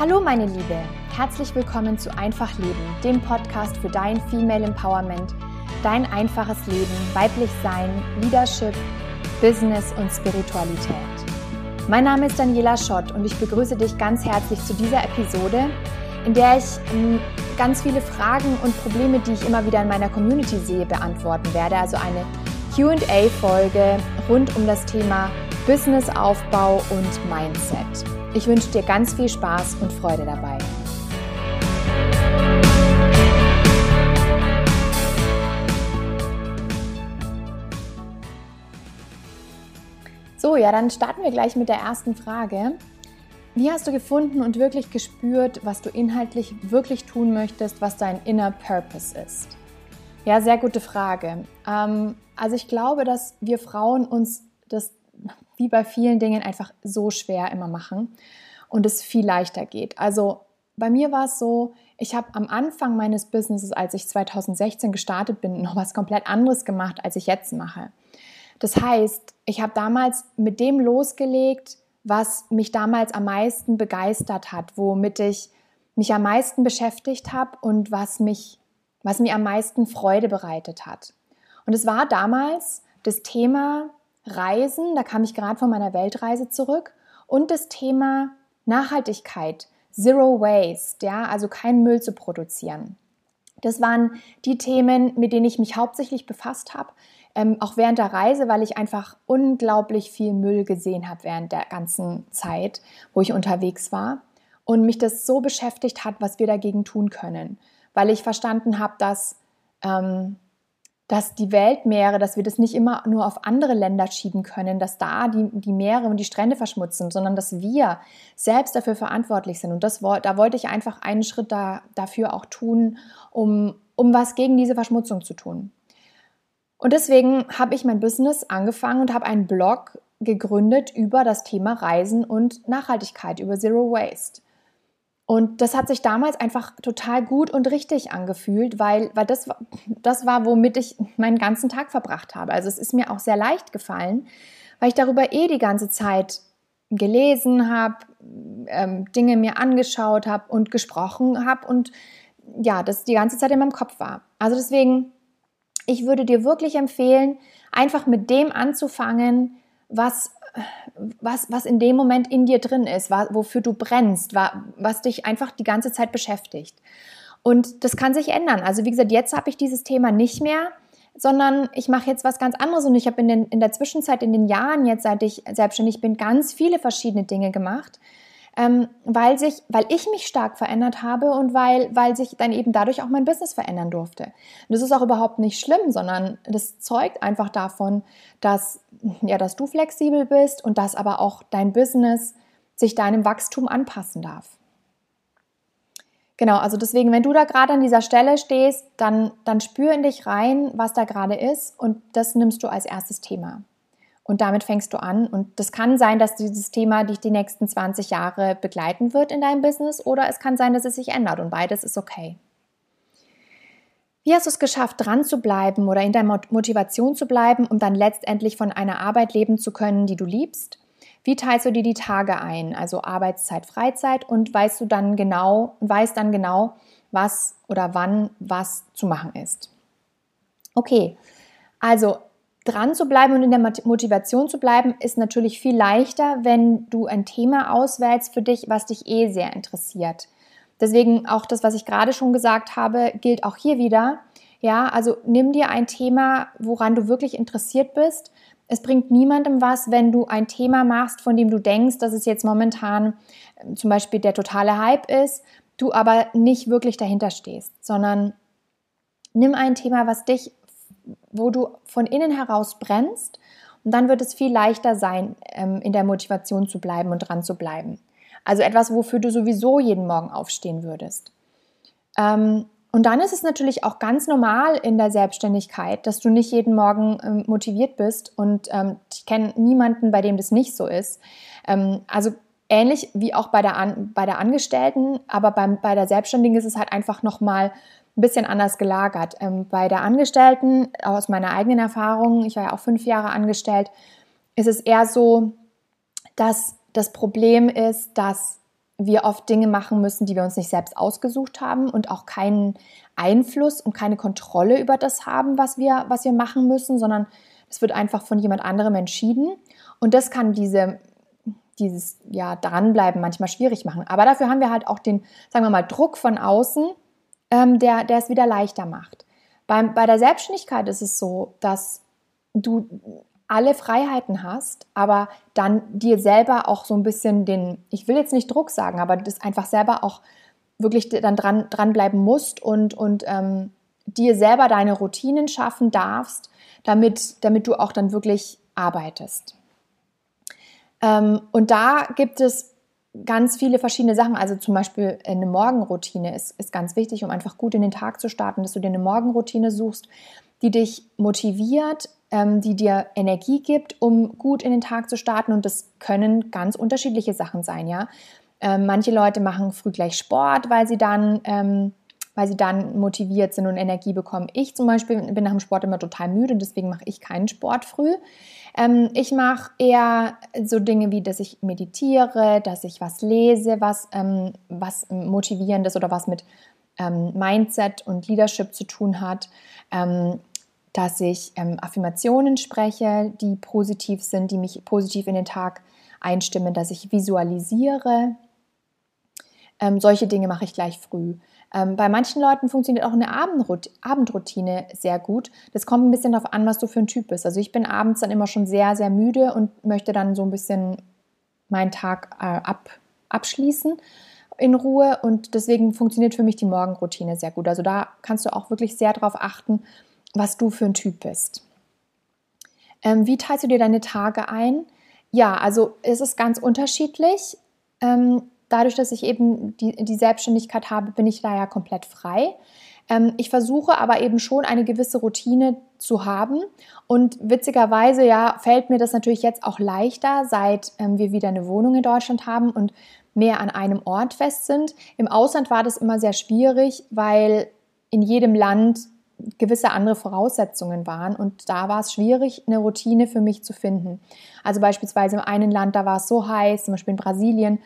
Hallo meine Liebe, herzlich willkommen zu Einfach Leben, dem Podcast für dein Female Empowerment, dein einfaches Leben, weiblich Sein, Leadership, Business und Spiritualität. Mein Name ist Daniela Schott und ich begrüße dich ganz herzlich zu dieser Episode, in der ich ähm, ganz viele Fragen und Probleme, die ich immer wieder in meiner Community sehe, beantworten werde. Also eine QA-Folge rund um das Thema Businessaufbau und Mindset. Ich wünsche dir ganz viel Spaß und Freude dabei. So, ja, dann starten wir gleich mit der ersten Frage. Wie hast du gefunden und wirklich gespürt, was du inhaltlich wirklich tun möchtest, was dein inner Purpose ist? Ja, sehr gute Frage. Ähm, also ich glaube, dass wir Frauen uns das wie bei vielen Dingen einfach so schwer immer machen und es viel leichter geht. Also bei mir war es so, ich habe am Anfang meines Businesses, als ich 2016 gestartet bin, noch was komplett anderes gemacht, als ich jetzt mache. Das heißt, ich habe damals mit dem losgelegt, was mich damals am meisten begeistert hat, womit ich mich am meisten beschäftigt habe und was mich, was mir am meisten Freude bereitet hat. Und es war damals das Thema Reisen, da kam ich gerade von meiner Weltreise zurück, und das Thema Nachhaltigkeit, Zero Waste, ja, also keinen Müll zu produzieren. Das waren die Themen, mit denen ich mich hauptsächlich befasst habe, ähm, auch während der Reise, weil ich einfach unglaublich viel Müll gesehen habe während der ganzen Zeit, wo ich unterwegs war. Und mich das so beschäftigt hat, was wir dagegen tun können, weil ich verstanden habe, dass ähm, dass die Weltmeere, dass wir das nicht immer nur auf andere Länder schieben können, dass da die, die Meere und die Strände verschmutzen, sondern dass wir selbst dafür verantwortlich sind. Und das, da wollte ich einfach einen Schritt da, dafür auch tun, um, um was gegen diese Verschmutzung zu tun. Und deswegen habe ich mein Business angefangen und habe einen Blog gegründet über das Thema Reisen und Nachhaltigkeit, über Zero Waste. Und das hat sich damals einfach total gut und richtig angefühlt, weil, weil das, das war, womit ich meinen ganzen Tag verbracht habe. Also es ist mir auch sehr leicht gefallen, weil ich darüber eh die ganze Zeit gelesen habe, ähm, Dinge mir angeschaut habe und gesprochen habe und ja, das die ganze Zeit in meinem Kopf war. Also deswegen, ich würde dir wirklich empfehlen, einfach mit dem anzufangen, was was, was in dem Moment in dir drin ist, wofür du brennst, was dich einfach die ganze Zeit beschäftigt. Und das kann sich ändern. Also wie gesagt, jetzt habe ich dieses Thema nicht mehr, sondern ich mache jetzt was ganz anderes und ich habe in, in der Zwischenzeit, in den Jahren jetzt, seit ich selbstständig bin, ganz viele verschiedene Dinge gemacht ähm, weil, sich, weil ich mich stark verändert habe und weil, weil sich dann eben dadurch auch mein Business verändern durfte. Und das ist auch überhaupt nicht schlimm, sondern das zeugt einfach davon, dass, ja, dass du flexibel bist und dass aber auch dein Business sich deinem Wachstum anpassen darf. Genau, also deswegen, wenn du da gerade an dieser Stelle stehst, dann, dann spür in dich rein, was da gerade ist und das nimmst du als erstes Thema. Und damit fängst du an. Und das kann sein, dass dieses Thema dich die nächsten 20 Jahre begleiten wird in deinem Business oder es kann sein, dass es sich ändert und beides ist okay. Wie hast du es geschafft, dran zu bleiben oder in der Motivation zu bleiben, um dann letztendlich von einer Arbeit leben zu können, die du liebst? Wie teilst du dir die Tage ein, also Arbeitszeit, Freizeit und weißt du dann genau weißt dann genau, was oder wann was zu machen ist? Okay, also dran zu bleiben und in der Motivation zu bleiben, ist natürlich viel leichter, wenn du ein Thema auswählst für dich, was dich eh sehr interessiert. Deswegen auch das, was ich gerade schon gesagt habe, gilt auch hier wieder. Ja, also nimm dir ein Thema, woran du wirklich interessiert bist. Es bringt niemandem was, wenn du ein Thema machst, von dem du denkst, dass es jetzt momentan äh, zum Beispiel der totale Hype ist, du aber nicht wirklich dahinter stehst, sondern nimm ein Thema, was dich wo du von innen heraus brennst und dann wird es viel leichter sein, ähm, in der Motivation zu bleiben und dran zu bleiben. Also etwas, wofür du sowieso jeden Morgen aufstehen würdest. Ähm, und dann ist es natürlich auch ganz normal in der Selbstständigkeit, dass du nicht jeden Morgen ähm, motiviert bist. Und ich kenne niemanden, bei dem das nicht so ist. also ähnlich wie auch bei der, bei der Angestellten, aber beim, bei der Selbstständigen ist es halt einfach nochmal ein bisschen anders gelagert. Ähm, bei der Angestellten, aus meiner eigenen Erfahrung, ich war ja auch fünf Jahre angestellt, ist es eher so, dass das Problem ist, dass wir oft Dinge machen müssen, die wir uns nicht selbst ausgesucht haben und auch keinen Einfluss und keine Kontrolle über das haben, was wir, was wir machen müssen, sondern es wird einfach von jemand anderem entschieden. Und das kann diese, dieses ja, Dranbleiben manchmal schwierig machen. Aber dafür haben wir halt auch den, sagen wir mal, Druck von außen, ähm, der, der es wieder leichter macht. Beim, bei der Selbstständigkeit ist es so, dass du alle Freiheiten hast, aber dann dir selber auch so ein bisschen den, ich will jetzt nicht Druck sagen, aber das einfach selber auch wirklich dann dran, dranbleiben musst und, und ähm, dir selber deine Routinen schaffen darfst, damit, damit du auch dann wirklich arbeitest. Ähm, und da gibt es ganz viele verschiedene Sachen. Also zum Beispiel eine Morgenroutine ist, ist ganz wichtig, um einfach gut in den Tag zu starten, dass du dir eine Morgenroutine suchst, die dich motiviert, ähm, die dir Energie gibt, um gut in den Tag zu starten. Und das können ganz unterschiedliche Sachen sein, ja. Ähm, manche Leute machen früh gleich Sport, weil sie dann ähm, weil sie dann motiviert sind und Energie bekommen. Ich zum Beispiel bin nach dem Sport immer total müde deswegen mache ich keinen Sport früh. Ähm, ich mache eher so Dinge wie, dass ich meditiere, dass ich was lese, was, ähm, was motivierendes oder was mit ähm, Mindset und Leadership zu tun hat. Ähm, dass ich ähm, Affirmationen spreche, die positiv sind, die mich positiv in den Tag einstimmen, dass ich visualisiere. Ähm, solche Dinge mache ich gleich früh. Ähm, bei manchen Leuten funktioniert auch eine Abendrut Abendroutine sehr gut. Das kommt ein bisschen darauf an, was du für ein Typ bist. Also ich bin abends dann immer schon sehr, sehr müde und möchte dann so ein bisschen meinen Tag äh, ab, abschließen in Ruhe und deswegen funktioniert für mich die Morgenroutine sehr gut. Also da kannst du auch wirklich sehr darauf achten, was du für ein Typ bist. Ähm, wie teilst du dir deine Tage ein? Ja, also es ist ganz unterschiedlich. Ähm, dadurch, dass ich eben die, die Selbstständigkeit habe, bin ich da ja komplett frei. Ähm, ich versuche aber eben schon eine gewisse Routine zu haben. Und witzigerweise, ja, fällt mir das natürlich jetzt auch leichter, seit ähm, wir wieder eine Wohnung in Deutschland haben und mehr an einem Ort fest sind. Im Ausland war das immer sehr schwierig, weil in jedem Land gewisse andere Voraussetzungen waren und da war es schwierig, eine Routine für mich zu finden. Also beispielsweise im einen Land, da war es so heiß, zum Beispiel in Brasilien,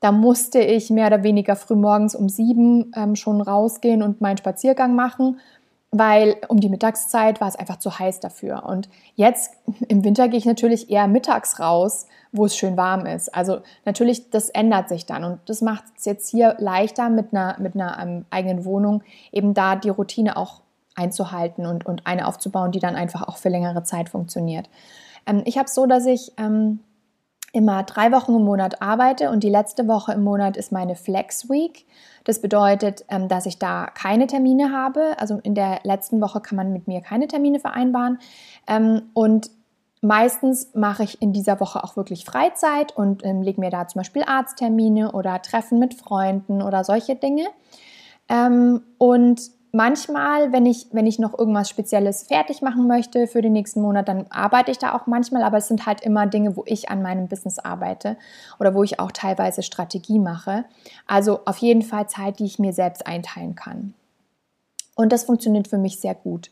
da musste ich mehr oder weniger früh morgens um sieben ähm, schon rausgehen und meinen Spaziergang machen, weil um die Mittagszeit war es einfach zu heiß dafür. Und jetzt im Winter gehe ich natürlich eher mittags raus, wo es schön warm ist. Also natürlich, das ändert sich dann und das macht es jetzt hier leichter mit einer, mit einer ähm, eigenen Wohnung, eben da die Routine auch einzuhalten und, und eine aufzubauen, die dann einfach auch für längere Zeit funktioniert. Ähm, ich habe es so, dass ich ähm, immer drei Wochen im Monat arbeite und die letzte Woche im Monat ist meine Flex Week. Das bedeutet, ähm, dass ich da keine Termine habe. Also in der letzten Woche kann man mit mir keine Termine vereinbaren. Ähm, und meistens mache ich in dieser Woche auch wirklich Freizeit und ähm, lege mir da zum Beispiel Arzttermine oder Treffen mit Freunden oder solche Dinge. Und manchmal, wenn ich, wenn ich noch irgendwas Spezielles fertig machen möchte für den nächsten Monat, dann arbeite ich da auch manchmal, aber es sind halt immer Dinge, wo ich an meinem Business arbeite oder wo ich auch teilweise Strategie mache. Also auf jeden Fall Zeit, die ich mir selbst einteilen kann. Und das funktioniert für mich sehr gut.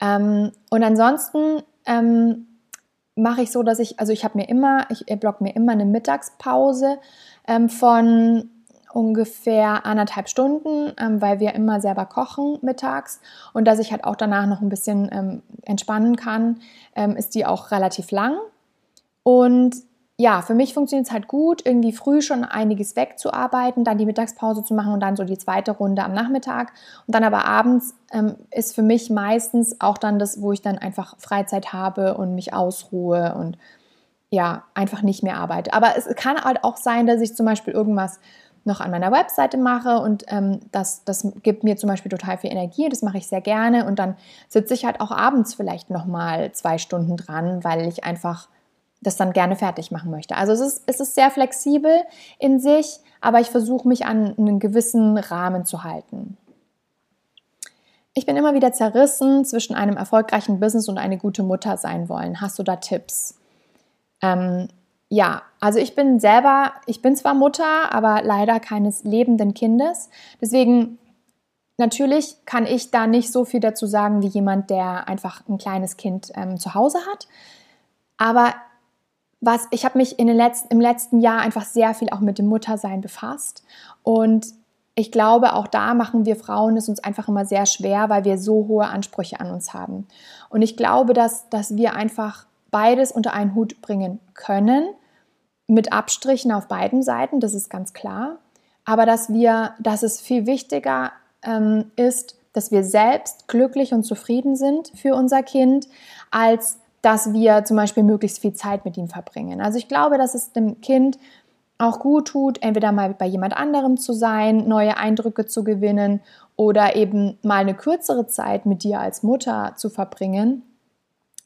Ähm, und ansonsten ähm, mache ich so, dass ich, also ich habe mir immer, ich block mir immer eine Mittagspause ähm, von ungefähr anderthalb Stunden, ähm, weil wir immer selber kochen mittags und dass ich halt auch danach noch ein bisschen ähm, entspannen kann, ähm, ist die auch relativ lang. Und ja, für mich funktioniert es halt gut, irgendwie früh schon einiges wegzuarbeiten, dann die Mittagspause zu machen und dann so die zweite Runde am Nachmittag. Und dann aber abends ähm, ist für mich meistens auch dann das, wo ich dann einfach Freizeit habe und mich ausruhe und ja, einfach nicht mehr arbeite. Aber es kann halt auch sein, dass ich zum Beispiel irgendwas noch an meiner Webseite mache und ähm, das, das gibt mir zum Beispiel total viel Energie, das mache ich sehr gerne und dann sitze ich halt auch abends vielleicht nochmal zwei Stunden dran, weil ich einfach das dann gerne fertig machen möchte. Also es ist, es ist sehr flexibel in sich, aber ich versuche mich an einen gewissen Rahmen zu halten. Ich bin immer wieder zerrissen zwischen einem erfolgreichen Business und eine gute Mutter sein wollen. Hast du da Tipps? Ähm, ja, also ich bin selber, ich bin zwar Mutter, aber leider keines lebenden Kindes. Deswegen natürlich kann ich da nicht so viel dazu sagen wie jemand, der einfach ein kleines Kind ähm, zu Hause hat. Aber was ich habe mich in den letzten, im letzten Jahr einfach sehr viel auch mit dem Muttersein befasst und ich glaube, auch da machen wir Frauen es uns einfach immer sehr schwer, weil wir so hohe Ansprüche an uns haben. Und ich glaube, dass, dass wir einfach beides unter einen Hut bringen können, mit Abstrichen auf beiden Seiten, das ist ganz klar. Aber dass wir, dass es viel wichtiger ähm, ist, dass wir selbst glücklich und zufrieden sind für unser Kind, als dass wir zum Beispiel möglichst viel Zeit mit ihm verbringen. Also ich glaube, dass es dem Kind auch gut tut, entweder mal bei jemand anderem zu sein, neue Eindrücke zu gewinnen oder eben mal eine kürzere Zeit mit dir als Mutter zu verbringen.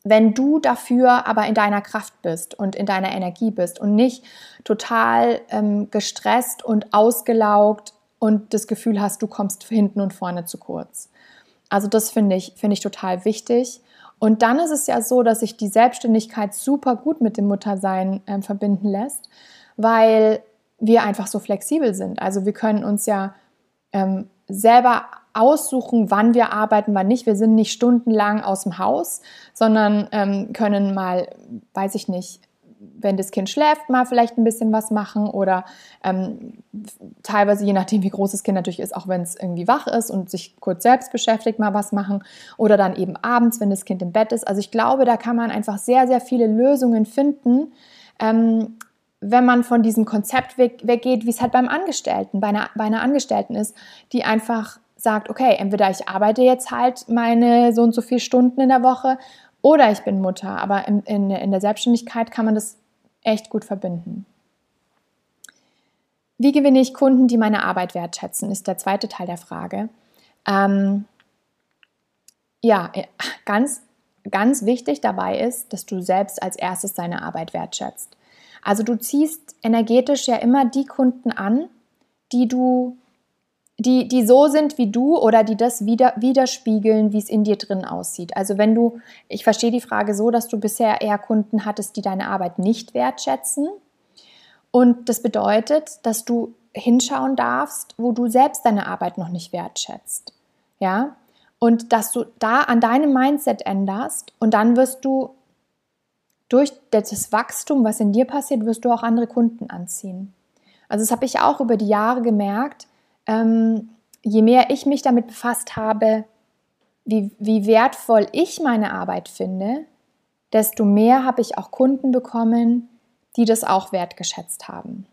Wenn du dafür aber in deiner Kraft bist und in deiner Energie bist und nicht total ähm, gestresst und ausgelaugt und das Gefühl hast, du kommst hinten und vorne zu kurz. Also das finde ich, finde ich total wichtig. Und dann ist es ja so, dass sich die Selbstständigkeit super gut mit dem Muttersein äh, verbinden lässt weil wir einfach so flexibel sind. Also wir können uns ja ähm, selber aussuchen, wann wir arbeiten, wann nicht. Wir sind nicht stundenlang aus dem Haus, sondern ähm, können mal, weiß ich nicht, wenn das Kind schläft, mal vielleicht ein bisschen was machen oder ähm, teilweise, je nachdem, wie groß das Kind natürlich ist, auch wenn es irgendwie wach ist und sich kurz selbst beschäftigt, mal was machen oder dann eben abends, wenn das Kind im Bett ist. Also ich glaube, da kann man einfach sehr, sehr viele Lösungen finden, ähm, wenn man von diesem Konzept weg, weggeht, wie es halt beim Angestellten, bei einer, bei einer Angestellten ist, die einfach sagt, okay, entweder ich arbeite jetzt halt meine so und so viele Stunden in der Woche oder ich bin Mutter. Aber in, in, in der Selbstständigkeit kann man das echt gut verbinden. Wie gewinne ich Kunden, die meine Arbeit wertschätzen, ist der zweite Teil der Frage. Ähm, ja, ganz, ganz wichtig dabei ist, dass du selbst als erstes deine Arbeit wertschätzt. Also du ziehst energetisch ja immer die Kunden an, die du, die, die so sind wie du oder die das wieder, widerspiegeln, wie es in dir drin aussieht. Also wenn du, ich verstehe die Frage so, dass du bisher eher Kunden hattest, die deine Arbeit nicht wertschätzen. Und das bedeutet, dass du hinschauen darfst, wo du selbst deine Arbeit noch nicht wertschätzt. Ja? Und dass du da an deinem Mindset änderst und dann wirst du durch das Wachstum, was in dir passiert, wirst du auch andere Kunden anziehen. Also das habe ich auch über die Jahre gemerkt. Ähm, je mehr ich mich damit befasst habe, wie, wie wertvoll ich meine Arbeit finde, desto mehr habe ich auch Kunden bekommen, die das auch wertgeschätzt haben.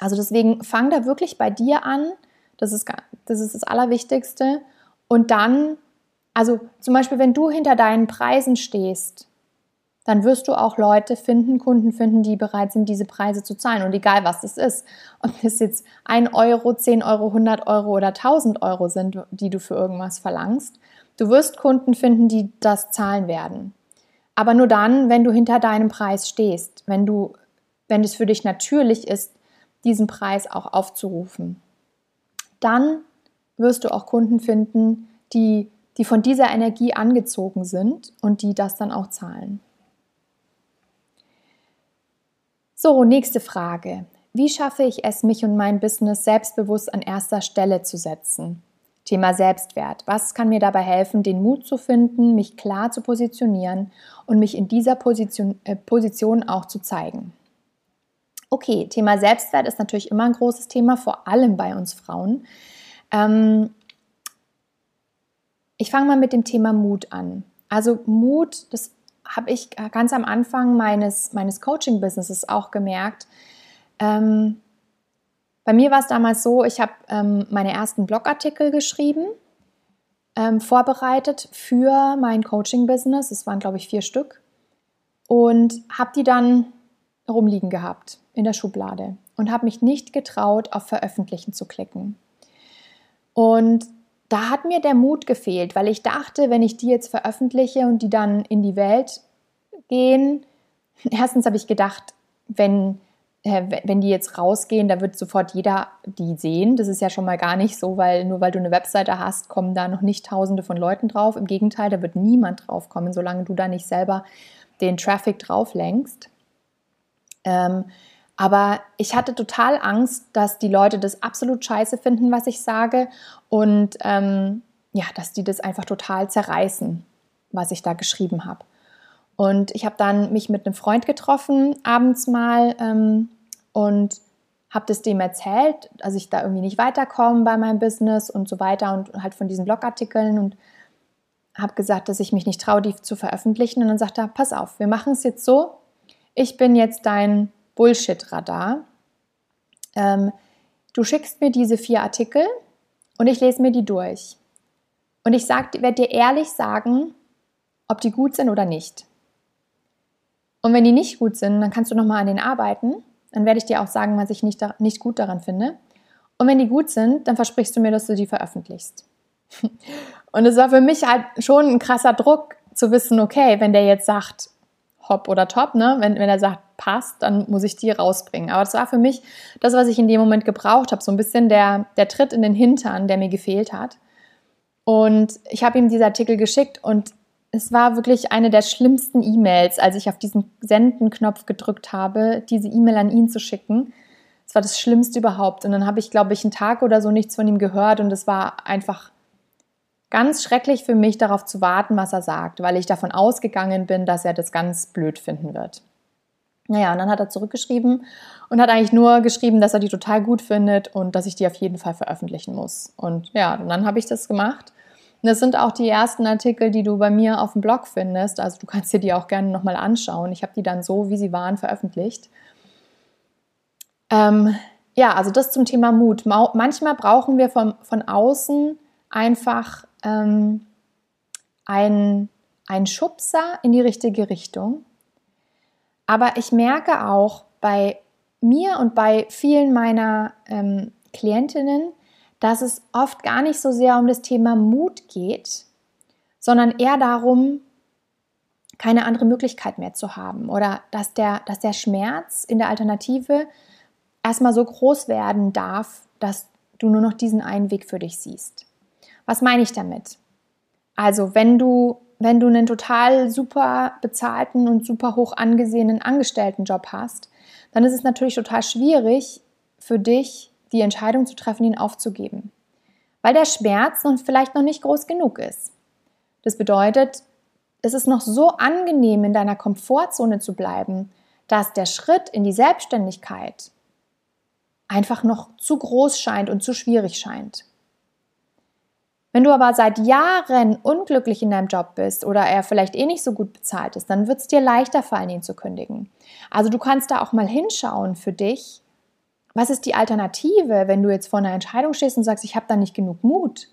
Also deswegen fang da wirklich bei dir an. Das ist, das ist das Allerwichtigste. Und dann, also zum Beispiel, wenn du hinter deinen Preisen stehst, dann wirst du auch Leute finden, Kunden finden, die bereit sind, diese Preise zu zahlen. Und egal, was es ist, ob es jetzt 1 Euro, 10 Euro, 100 Euro oder 1000 Euro sind, die du für irgendwas verlangst, du wirst Kunden finden, die das zahlen werden. Aber nur dann, wenn du hinter deinem Preis stehst, wenn du, wenn es für dich natürlich ist, diesen Preis auch aufzurufen. Dann wirst du auch Kunden finden, die, die von dieser Energie angezogen sind und die das dann auch zahlen. So, nächste Frage. Wie schaffe ich es, mich und mein Business selbstbewusst an erster Stelle zu setzen? Thema Selbstwert. Was kann mir dabei helfen, den Mut zu finden, mich klar zu positionieren und mich in dieser Position, äh, Position auch zu zeigen? Okay, Thema Selbstwert ist natürlich immer ein großes Thema, vor allem bei uns Frauen. Ähm, ich fange mal mit dem Thema Mut an. Also Mut, das habe ich ganz am Anfang meines, meines Coaching-Businesses auch gemerkt. Ähm, bei mir war es damals so, ich habe ähm, meine ersten Blogartikel geschrieben, ähm, vorbereitet für mein Coaching-Business. Es waren, glaube ich, vier Stück. Und habe die dann rumliegen gehabt in der Schublade und habe mich nicht getraut, auf Veröffentlichen zu klicken. Und da hat mir der Mut gefehlt, weil ich dachte, wenn ich die jetzt veröffentliche und die dann in die Welt gehen, erstens habe ich gedacht, wenn, äh, wenn die jetzt rausgehen, da wird sofort jeder die sehen. Das ist ja schon mal gar nicht so, weil nur weil du eine Webseite hast, kommen da noch nicht tausende von Leuten drauf. Im Gegenteil, da wird niemand drauf kommen, solange du da nicht selber den Traffic drauf lenkst. Ähm, aber ich hatte total Angst, dass die Leute das absolut scheiße finden, was ich sage. Und ähm, ja, dass die das einfach total zerreißen, was ich da geschrieben habe. Und ich habe dann mich mit einem Freund getroffen, abends mal, ähm, und habe das dem erzählt, also ich da irgendwie nicht weiterkomme bei meinem Business und so weiter und halt von diesen Blogartikeln und habe gesagt, dass ich mich nicht traue, die zu veröffentlichen. Und dann sagt er, pass auf, wir machen es jetzt so, ich bin jetzt dein Bullshit-Radar. Ähm, du schickst mir diese vier Artikel und ich lese mir die durch. Und ich werde dir ehrlich sagen, ob die gut sind oder nicht. Und wenn die nicht gut sind, dann kannst du nochmal an denen arbeiten. Dann werde ich dir auch sagen, was ich nicht, nicht gut daran finde. Und wenn die gut sind, dann versprichst du mir, dass du die veröffentlichst. Und es war für mich halt schon ein krasser Druck zu wissen, okay, wenn der jetzt sagt, hopp oder top, ne? wenn, wenn er sagt, passt, dann muss ich die rausbringen. Aber das war für mich das, was ich in dem Moment gebraucht habe, so ein bisschen der, der Tritt in den Hintern, der mir gefehlt hat. Und ich habe ihm diese Artikel geschickt und es war wirklich eine der schlimmsten E-Mails, als ich auf diesen Senden-Knopf gedrückt habe, diese E-Mail an ihn zu schicken. Es war das Schlimmste überhaupt. Und dann habe ich, glaube ich, einen Tag oder so nichts von ihm gehört und es war einfach ganz schrecklich für mich, darauf zu warten, was er sagt, weil ich davon ausgegangen bin, dass er das ganz blöd finden wird. Naja, und dann hat er zurückgeschrieben und hat eigentlich nur geschrieben, dass er die total gut findet und dass ich die auf jeden Fall veröffentlichen muss. Und ja, und dann habe ich das gemacht. Und das sind auch die ersten Artikel, die du bei mir auf dem Blog findest. Also du kannst dir die auch gerne nochmal anschauen. Ich habe die dann so, wie sie waren, veröffentlicht. Ähm, ja, also das zum Thema Mut. Manchmal brauchen wir von, von außen einfach ähm, ein, ein Schubser in die richtige Richtung. Aber ich merke auch bei mir und bei vielen meiner ähm, Klientinnen, dass es oft gar nicht so sehr um das Thema Mut geht, sondern eher darum, keine andere Möglichkeit mehr zu haben oder dass der, dass der Schmerz in der Alternative erstmal so groß werden darf, dass du nur noch diesen einen Weg für dich siehst. Was meine ich damit? Also, wenn du, wenn du einen total super bezahlten und super hoch angesehenen Angestelltenjob hast, dann ist es natürlich total schwierig für dich, die Entscheidung zu treffen, ihn aufzugeben. Weil der Schmerz noch vielleicht noch nicht groß genug ist. Das bedeutet, es ist noch so angenehm, in deiner Komfortzone zu bleiben, dass der Schritt in die Selbstständigkeit einfach noch zu groß scheint und zu schwierig scheint. Wenn du aber seit Jahren unglücklich in deinem Job bist oder er vielleicht eh nicht so gut bezahlt ist, dann wird es dir leichter fallen, ihn zu kündigen. Also du kannst da auch mal hinschauen für dich, was ist die Alternative, wenn du jetzt vor einer Entscheidung stehst und sagst, ich habe da nicht genug Mut.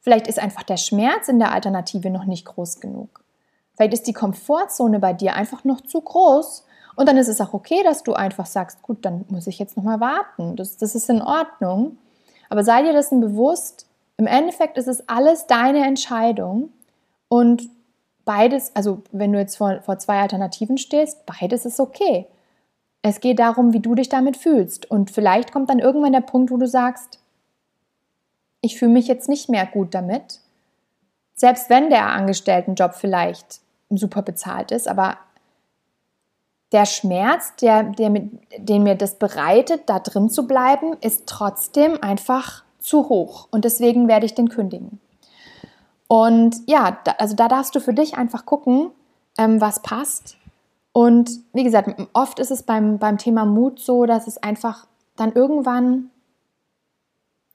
Vielleicht ist einfach der Schmerz in der Alternative noch nicht groß genug. Vielleicht ist die Komfortzone bei dir einfach noch zu groß und dann ist es auch okay, dass du einfach sagst, gut, dann muss ich jetzt noch mal warten. Das, das ist in Ordnung. Aber sei dir dessen bewusst, im Endeffekt ist es alles deine Entscheidung und beides, also wenn du jetzt vor, vor zwei Alternativen stehst, beides ist okay. Es geht darum, wie du dich damit fühlst. Und vielleicht kommt dann irgendwann der Punkt, wo du sagst, ich fühle mich jetzt nicht mehr gut damit. Selbst wenn der Angestelltenjob vielleicht super bezahlt ist, aber der Schmerz, der, der, den mir das bereitet, da drin zu bleiben, ist trotzdem einfach zu hoch und deswegen werde ich den kündigen. Und ja, da, also da darfst du für dich einfach gucken, ähm, was passt. Und wie gesagt, oft ist es beim, beim Thema Mut so, dass es einfach dann irgendwann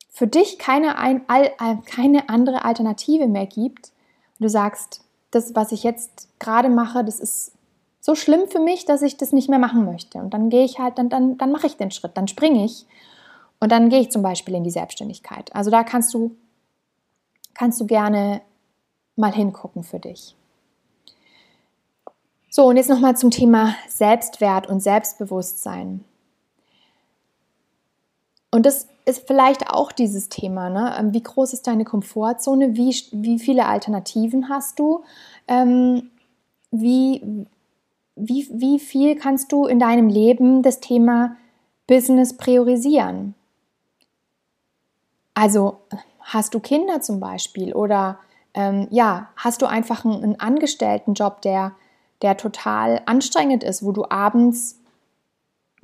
für dich keine, ein, all, keine andere Alternative mehr gibt. Und du sagst, das, was ich jetzt gerade mache, das ist so schlimm für mich, dass ich das nicht mehr machen möchte. Und dann gehe ich halt, dann, dann, dann mache ich den Schritt, dann springe ich und dann gehe ich zum Beispiel in die Selbstständigkeit. Also da kannst du, kannst du gerne mal hingucken für dich. So, und jetzt nochmal zum Thema Selbstwert und Selbstbewusstsein. Und das ist vielleicht auch dieses Thema. Ne? Ähm, wie groß ist deine Komfortzone? Wie, wie viele Alternativen hast du? Ähm, wie, wie, wie viel kannst du in deinem Leben das Thema Business priorisieren? Also hast du Kinder zum Beispiel oder ähm, ja, hast du einfach einen, einen Angestelltenjob, der, der total anstrengend ist, wo du abends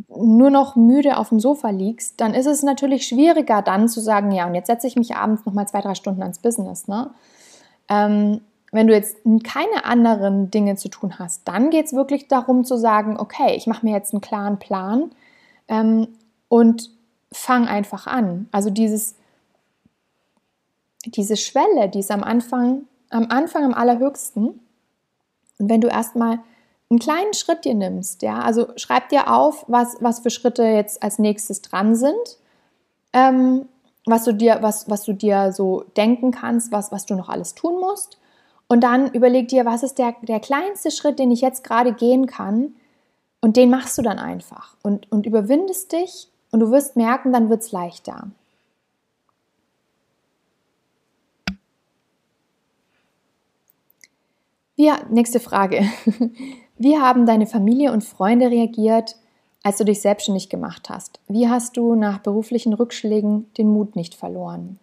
nur noch müde auf dem Sofa liegst, dann ist es natürlich schwieriger, dann zu sagen, ja, und jetzt setze ich mich abends noch mal zwei, drei Stunden ans Business. Ne? Ähm, wenn du jetzt keine anderen Dinge zu tun hast, dann geht es wirklich darum zu sagen, okay, ich mache mir jetzt einen klaren Plan ähm, und fang einfach an. Also dieses, diese Schwelle, die ist am Anfang, am Anfang am allerhöchsten. Und wenn du erstmal einen kleinen Schritt dir nimmst, ja, also schreib dir auf, was, was für Schritte jetzt als nächstes dran sind, ähm, was du dir, was, was du dir so denken kannst, was, was du noch alles tun musst. Und dann überleg dir, was ist der, der kleinste Schritt, den ich jetzt gerade gehen kann. Und den machst du dann einfach und, und überwindest dich und du wirst merken, dann wird es leichter. Ja, nächste Frage. Wie haben deine Familie und Freunde reagiert, als du dich selbstständig gemacht hast? Wie hast du nach beruflichen Rückschlägen den Mut nicht verloren?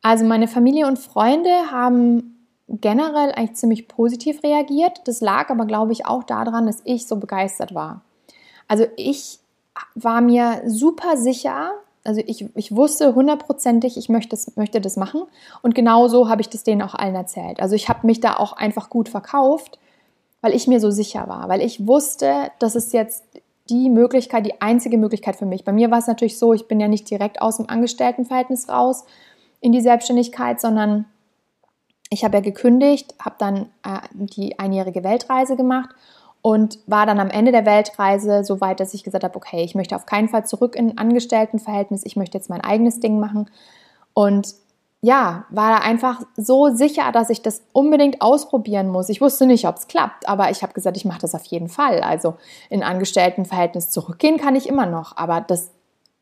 Also meine Familie und Freunde haben generell eigentlich ziemlich positiv reagiert. Das lag aber, glaube ich, auch daran, dass ich so begeistert war. Also ich war mir super sicher, also ich, ich wusste hundertprozentig, ich möchte das, möchte das machen. Und genau so habe ich das denen auch allen erzählt. Also ich habe mich da auch einfach gut verkauft, weil ich mir so sicher war, weil ich wusste, das ist jetzt die Möglichkeit, die einzige Möglichkeit für mich. Bei mir war es natürlich so, ich bin ja nicht direkt aus dem Angestelltenverhältnis raus in die Selbstständigkeit, sondern ich habe ja gekündigt, habe dann äh, die einjährige Weltreise gemacht und war dann am Ende der Weltreise so weit, dass ich gesagt habe, okay, ich möchte auf keinen Fall zurück in ein Angestelltenverhältnis, ich möchte jetzt mein eigenes Ding machen. Und ja, war da einfach so sicher, dass ich das unbedingt ausprobieren muss. Ich wusste nicht, ob es klappt, aber ich habe gesagt, ich mache das auf jeden Fall. Also in Angestelltenverhältnis zurückgehen kann ich immer noch, aber das,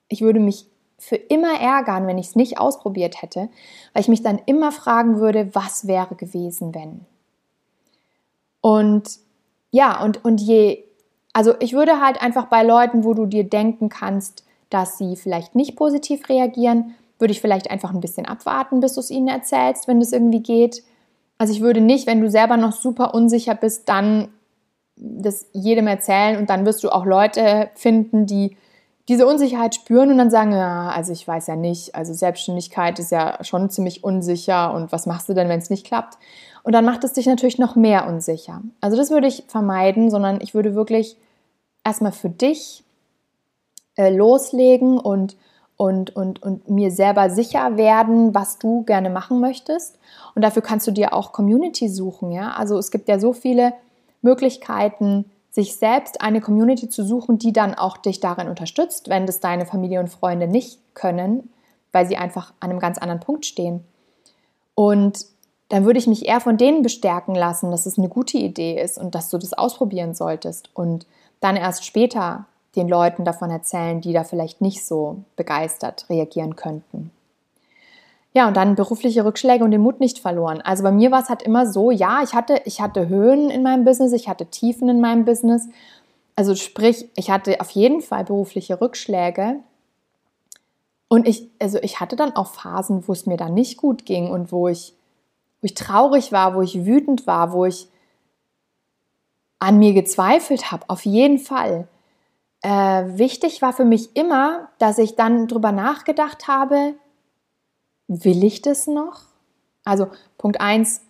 ich würde mich für immer ärgern, wenn ich es nicht ausprobiert hätte, weil ich mich dann immer fragen würde, was wäre gewesen, wenn. Und ja, und, und je, also ich würde halt einfach bei Leuten, wo du dir denken kannst, dass sie vielleicht nicht positiv reagieren, würde ich vielleicht einfach ein bisschen abwarten, bis du es ihnen erzählst, wenn das irgendwie geht. Also ich würde nicht, wenn du selber noch super unsicher bist, dann das jedem erzählen und dann wirst du auch Leute finden, die diese Unsicherheit spüren und dann sagen, ja, also ich weiß ja nicht, also Selbstständigkeit ist ja schon ziemlich unsicher und was machst du denn, wenn es nicht klappt? Und dann macht es dich natürlich noch mehr unsicher. Also das würde ich vermeiden, sondern ich würde wirklich erstmal für dich äh, loslegen und, und, und, und mir selber sicher werden, was du gerne machen möchtest. Und dafür kannst du dir auch Community suchen. Ja? Also es gibt ja so viele Möglichkeiten, sich selbst eine Community zu suchen, die dann auch dich darin unterstützt, wenn das deine Familie und Freunde nicht können, weil sie einfach an einem ganz anderen Punkt stehen. Und dann würde ich mich eher von denen bestärken lassen, dass es eine gute Idee ist und dass du das ausprobieren solltest und dann erst später den Leuten davon erzählen, die da vielleicht nicht so begeistert reagieren könnten. Ja, und dann berufliche Rückschläge und den Mut nicht verloren. Also bei mir war es halt immer so, ja, ich hatte, ich hatte Höhen in meinem Business, ich hatte Tiefen in meinem Business. Also sprich, ich hatte auf jeden Fall berufliche Rückschläge. Und ich, also ich hatte dann auch Phasen, wo es mir dann nicht gut ging und wo ich wo ich traurig war, wo ich wütend war, wo ich an mir gezweifelt habe, auf jeden Fall. Äh, wichtig war für mich immer, dass ich dann drüber nachgedacht habe, will ich das noch? Also Punkt 1,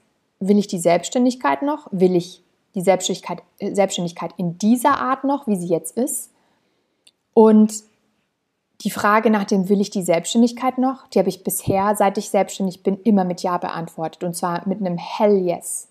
will ich die Selbstständigkeit noch? Will ich die Selbstständigkeit, Selbstständigkeit in dieser Art noch, wie sie jetzt ist? Und die Frage nach dem will ich die Selbstständigkeit noch, die habe ich bisher, seit ich selbstständig bin, immer mit Ja beantwortet und zwar mit einem Hell Yes.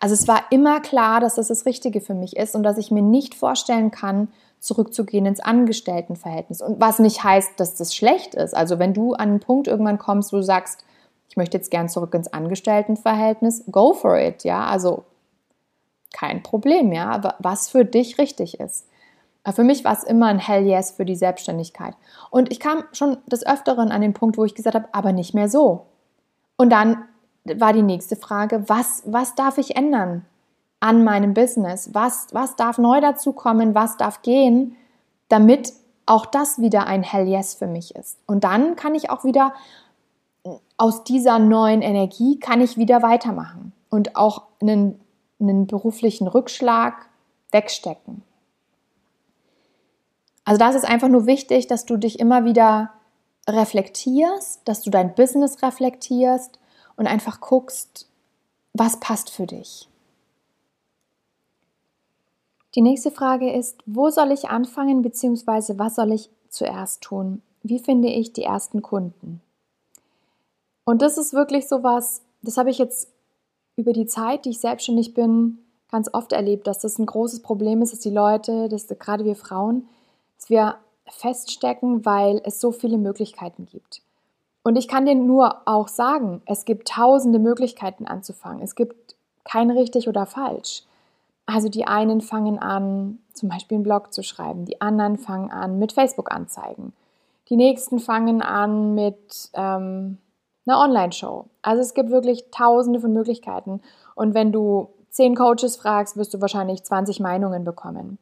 Also es war immer klar, dass das das Richtige für mich ist und dass ich mir nicht vorstellen kann, zurückzugehen ins Angestelltenverhältnis. Und was nicht heißt, dass das schlecht ist. Also wenn du an einen Punkt irgendwann kommst, wo du sagst, ich möchte jetzt gern zurück ins Angestelltenverhältnis, go for it, ja. Also kein Problem, ja. Was für dich richtig ist. Für mich war es immer ein Hell Yes für die Selbstständigkeit. Und ich kam schon des Öfteren an den Punkt, wo ich gesagt habe, aber nicht mehr so. Und dann war die nächste Frage, was, was darf ich ändern an meinem Business? Was, was darf neu dazukommen? Was darf gehen, damit auch das wieder ein Hell Yes für mich ist? Und dann kann ich auch wieder aus dieser neuen Energie kann ich wieder weitermachen und auch einen, einen beruflichen Rückschlag wegstecken. Also da ist einfach nur wichtig, dass du dich immer wieder reflektierst, dass du dein Business reflektierst und einfach guckst, was passt für dich? Die nächste Frage ist, wo soll ich anfangen bzw. was soll ich zuerst tun? Wie finde ich die ersten Kunden? Und das ist wirklich so was, das habe ich jetzt über die Zeit, die ich selbstständig bin, ganz oft erlebt, dass das ein großes Problem ist, dass die Leute, dass gerade wir Frauen, dass wir feststecken, weil es so viele Möglichkeiten gibt. Und ich kann dir nur auch sagen, es gibt tausende Möglichkeiten anzufangen. Es gibt kein richtig oder falsch. Also die einen fangen an, zum Beispiel einen Blog zu schreiben, die anderen fangen an mit Facebook-Anzeigen, die nächsten fangen an mit ähm, einer Online-Show. Also es gibt wirklich tausende von Möglichkeiten. Und wenn du zehn Coaches fragst, wirst du wahrscheinlich 20 Meinungen bekommen.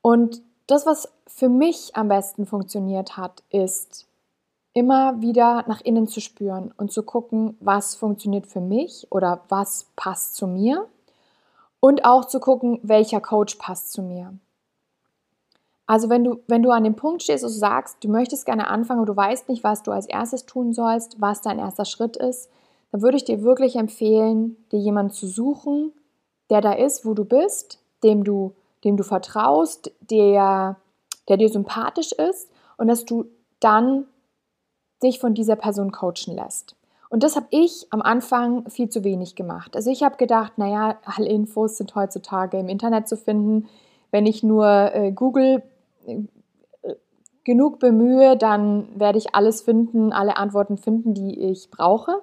Und das, was für mich am besten funktioniert hat, ist immer wieder nach innen zu spüren und zu gucken, was funktioniert für mich oder was passt zu mir und auch zu gucken, welcher Coach passt zu mir. Also wenn du, wenn du an dem Punkt stehst und sagst, du möchtest gerne anfangen und du weißt nicht, was du als erstes tun sollst, was dein erster Schritt ist, dann würde ich dir wirklich empfehlen, dir jemanden zu suchen, der da ist, wo du bist, dem du, dem du vertraust, der, der dir sympathisch ist und dass du dann dich von dieser Person coachen lässt. Und das habe ich am Anfang viel zu wenig gemacht. Also ich habe gedacht, naja, alle Infos sind heutzutage im Internet zu finden. Wenn ich nur äh, Google äh, genug bemühe, dann werde ich alles finden, alle Antworten finden, die ich brauche.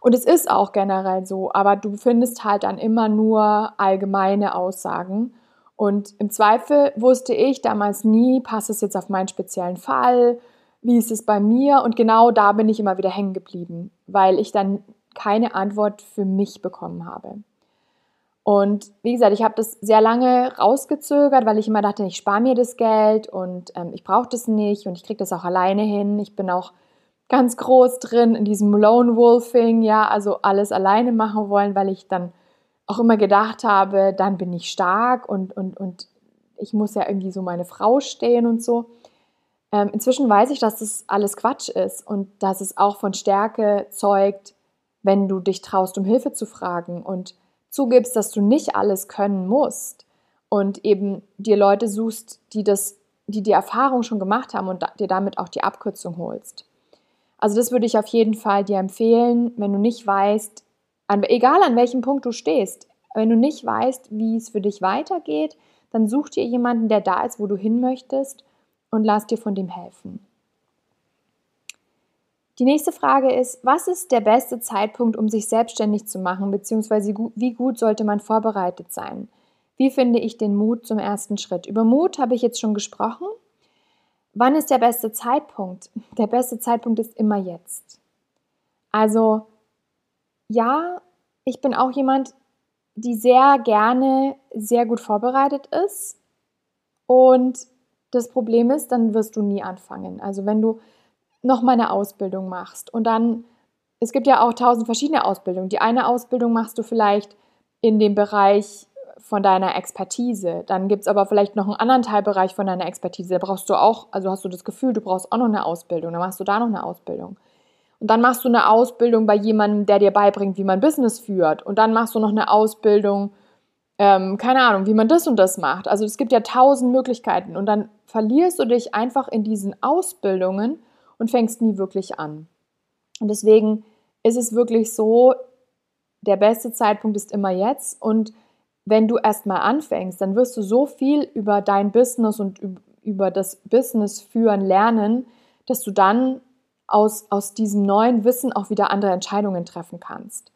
Und es ist auch generell so, aber du findest halt dann immer nur allgemeine Aussagen. Und im Zweifel wusste ich damals nie, passt es jetzt auf meinen speziellen Fall, wie ist es bei mir? Und genau da bin ich immer wieder hängen geblieben, weil ich dann keine Antwort für mich bekommen habe. Und wie gesagt, ich habe das sehr lange rausgezögert, weil ich immer dachte, ich spare mir das Geld und ähm, ich brauche das nicht und ich kriege das auch alleine hin. Ich bin auch ganz groß drin in diesem Lone Wolfing, ja, also alles alleine machen wollen, weil ich dann auch immer gedacht habe, dann bin ich stark und, und, und ich muss ja irgendwie so meine Frau stehen und so. Ähm, inzwischen weiß ich, dass das alles Quatsch ist und dass es auch von Stärke zeugt, wenn du dich traust, um Hilfe zu fragen und zugibst, dass du nicht alles können musst und eben dir Leute suchst, die das, die die Erfahrung schon gemacht haben und dir damit auch die Abkürzung holst. Also das würde ich auf jeden Fall dir empfehlen, wenn du nicht weißt, an, egal an welchem Punkt du stehst, wenn du nicht weißt, wie es für dich weitergeht, dann such dir jemanden, der da ist, wo du hin möchtest und lass dir von dem helfen. Die nächste Frage ist, was ist der beste Zeitpunkt, um sich selbstständig zu machen, beziehungsweise wie gut sollte man vorbereitet sein? Wie finde ich den Mut zum ersten Schritt? Über Mut habe ich jetzt schon gesprochen. Wann ist der beste Zeitpunkt? Der beste Zeitpunkt ist immer jetzt. Also ja, ich bin auch jemand, die sehr gerne sehr gut vorbereitet ist. Und das Problem ist, dann wirst du nie anfangen. Also wenn du noch mal eine Ausbildung machst und dann, es gibt ja auch tausend verschiedene Ausbildungen. Die eine Ausbildung machst du vielleicht in dem Bereich von deiner Expertise. Dann gibt es aber vielleicht noch einen anderen Teilbereich von deiner Expertise. Da brauchst du auch, also hast du das Gefühl, du brauchst auch noch eine Ausbildung. Dann machst du da noch eine Ausbildung. Und dann machst du eine Ausbildung bei jemandem, der dir beibringt, wie man Business führt. Und dann machst du noch eine Ausbildung, ähm, keine Ahnung, wie man das und das macht. Also es gibt ja tausend Möglichkeiten. Und dann verlierst du dich einfach in diesen Ausbildungen und fängst nie wirklich an. Und deswegen ist es wirklich so, der beste Zeitpunkt ist immer jetzt. Und wenn du erstmal anfängst, dann wirst du so viel über dein Business und über das Business führen lernen, dass du dann aus, aus diesem neuen Wissen auch wieder andere Entscheidungen treffen kannst.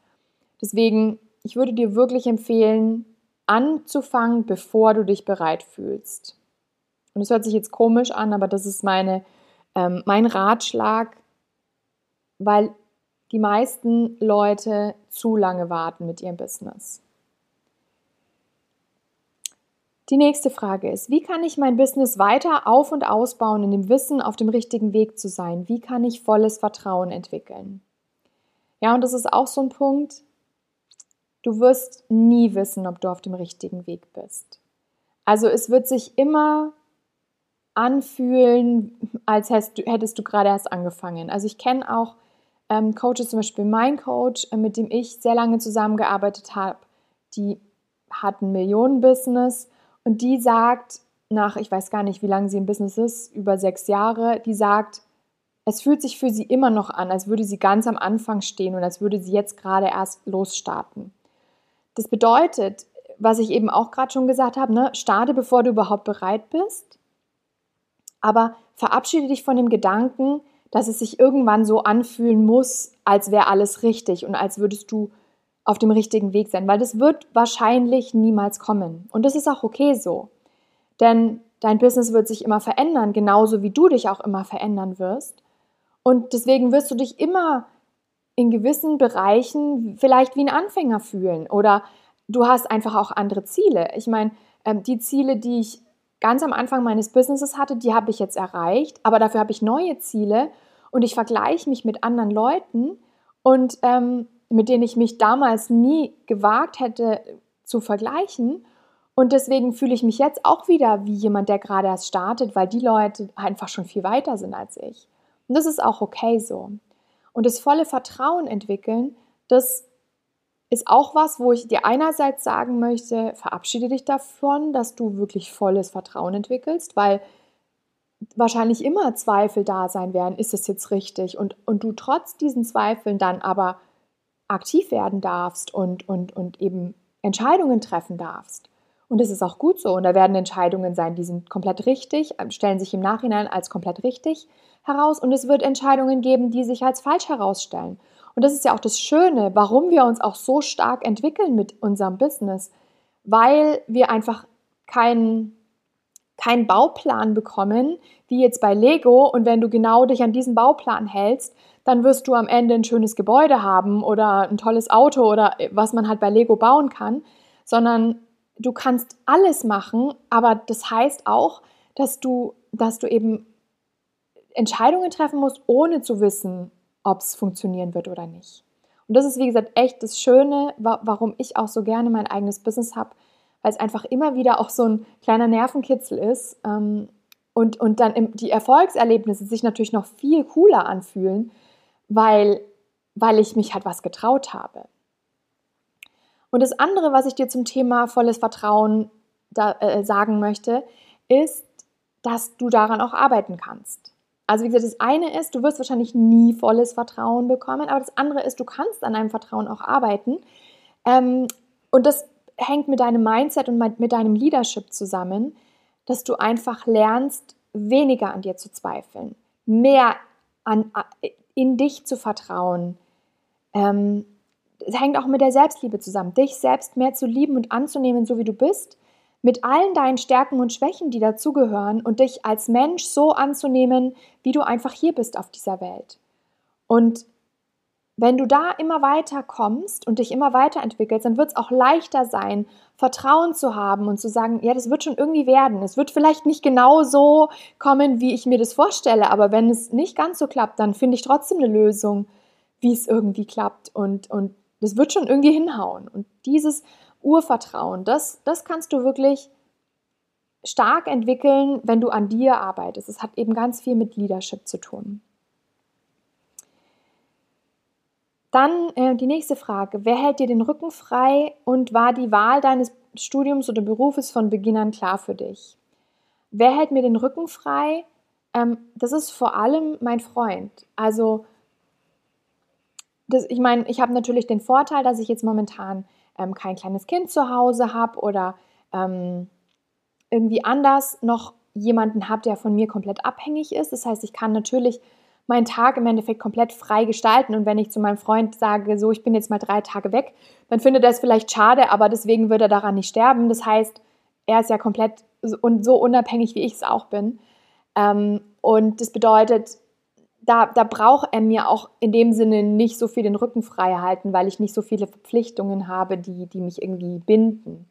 Deswegen, ich würde dir wirklich empfehlen, anzufangen, bevor du dich bereit fühlst. Und es hört sich jetzt komisch an, aber das ist meine, ähm, mein Ratschlag, weil die meisten Leute zu lange warten mit ihrem Business. Die nächste Frage ist, wie kann ich mein Business weiter auf und ausbauen, in dem Wissen, auf dem richtigen Weg zu sein? Wie kann ich volles Vertrauen entwickeln? Ja, und das ist auch so ein Punkt. Du wirst nie wissen, ob du auf dem richtigen Weg bist. Also es wird sich immer anfühlen, als hättest du, gerade erst angefangen. Also ich kenne auch ähm, Coaches, zum Beispiel mein Coach, äh, mit dem ich sehr lange zusammengearbeitet habe, die hat ein Millionenbusiness und die sagt, nach, ich weiß gar nicht, wie lange sie im Business ist, über sechs Jahre, die sagt, es fühlt sich für sie immer noch an, als würde sie ganz am Anfang stehen und als würde sie jetzt gerade erst losstarten. Das bedeutet, was ich eben auch gerade schon gesagt habe, ne, starte, bevor du überhaupt bereit bist, aber verabschiede dich von dem Gedanken, dass es sich irgendwann so anfühlen muss, als wäre alles richtig und als würdest du auf dem richtigen Weg sein, weil das wird wahrscheinlich niemals kommen. Und das ist auch okay so. Denn dein Business wird sich immer verändern, genauso wie du dich auch immer verändern wirst. Und deswegen wirst du dich immer in gewissen Bereichen vielleicht wie ein Anfänger fühlen oder du hast einfach auch andere Ziele. Ich meine, ähm, die Ziele, die ich ganz am Anfang meines Businesses hatte, die habe ich jetzt erreicht, aber dafür habe ich neue Ziele und ich vergleiche mich mit anderen Leuten und ähm, mit denen ich mich damals nie gewagt hätte zu vergleichen. Und deswegen fühle ich mich jetzt auch wieder wie jemand, der gerade erst startet, weil die Leute einfach schon viel weiter sind als ich. Und das ist auch okay so. Und das volle Vertrauen entwickeln, das ist auch was, wo ich dir einerseits sagen möchte, verabschiede dich davon, dass du wirklich volles Vertrauen entwickelst, weil wahrscheinlich immer Zweifel da sein werden, ist es jetzt richtig? Und, und du trotz diesen Zweifeln dann aber aktiv werden darfst und, und, und eben Entscheidungen treffen darfst. Und das ist auch gut so. Und da werden Entscheidungen sein, die sind komplett richtig, stellen sich im Nachhinein als komplett richtig heraus. Und es wird Entscheidungen geben, die sich als falsch herausstellen. Und das ist ja auch das Schöne, warum wir uns auch so stark entwickeln mit unserem Business, weil wir einfach keinen keinen Bauplan bekommen, wie jetzt bei Lego. Und wenn du genau dich an diesen Bauplan hältst, dann wirst du am Ende ein schönes Gebäude haben oder ein tolles Auto oder was man halt bei Lego bauen kann, sondern du kannst alles machen, aber das heißt auch, dass du, dass du eben Entscheidungen treffen musst, ohne zu wissen, ob es funktionieren wird oder nicht. Und das ist, wie gesagt, echt das Schöne, warum ich auch so gerne mein eigenes Business habe, weil es einfach immer wieder auch so ein kleiner Nervenkitzel ist ähm, und, und dann die Erfolgserlebnisse sich natürlich noch viel cooler anfühlen, weil, weil ich mich halt was getraut habe. Und das andere, was ich dir zum Thema volles Vertrauen da, äh, sagen möchte, ist, dass du daran auch arbeiten kannst. Also wie gesagt, das eine ist, du wirst wahrscheinlich nie volles Vertrauen bekommen, aber das andere ist, du kannst an deinem Vertrauen auch arbeiten. Ähm, und das hängt mit deinem Mindset und mit deinem Leadership zusammen, dass du einfach lernst, weniger an dir zu zweifeln, mehr an, in dich zu vertrauen. Ähm, es hängt auch mit der Selbstliebe zusammen, dich selbst mehr zu lieben und anzunehmen, so wie du bist, mit allen deinen Stärken und Schwächen, die dazugehören und dich als Mensch so anzunehmen, wie du einfach hier bist auf dieser Welt. Und wenn du da immer weiter kommst und dich immer weiterentwickelst, dann wird es auch leichter sein, Vertrauen zu haben und zu sagen, ja, das wird schon irgendwie werden. Es wird vielleicht nicht genau so kommen, wie ich mir das vorstelle, aber wenn es nicht ganz so klappt, dann finde ich trotzdem eine Lösung, wie es irgendwie klappt und, und das wird schon irgendwie hinhauen. Und dieses Urvertrauen, das, das kannst du wirklich stark entwickeln, wenn du an dir arbeitest. Es hat eben ganz viel mit Leadership zu tun. Dann äh, die nächste Frage. Wer hält dir den Rücken frei und war die Wahl deines Studiums oder Berufes von Beginn an klar für dich? Wer hält mir den Rücken frei? Ähm, das ist vor allem mein Freund. Also, das, ich meine, ich habe natürlich den Vorteil, dass ich jetzt momentan ähm, kein kleines Kind zu Hause habe oder ähm, irgendwie anders noch jemanden habe, der von mir komplett abhängig ist. Das heißt, ich kann natürlich meinen Tag im Endeffekt komplett frei gestalten. Und wenn ich zu meinem Freund sage, so, ich bin jetzt mal drei Tage weg, dann findet er es vielleicht schade, aber deswegen wird er daran nicht sterben. Das heißt, er ist ja komplett und so unabhängig, wie ich es auch bin. Ähm, und das bedeutet, da, da braucht er mir auch in dem Sinne nicht so viel den Rücken frei halten, weil ich nicht so viele Verpflichtungen habe, die, die mich irgendwie binden.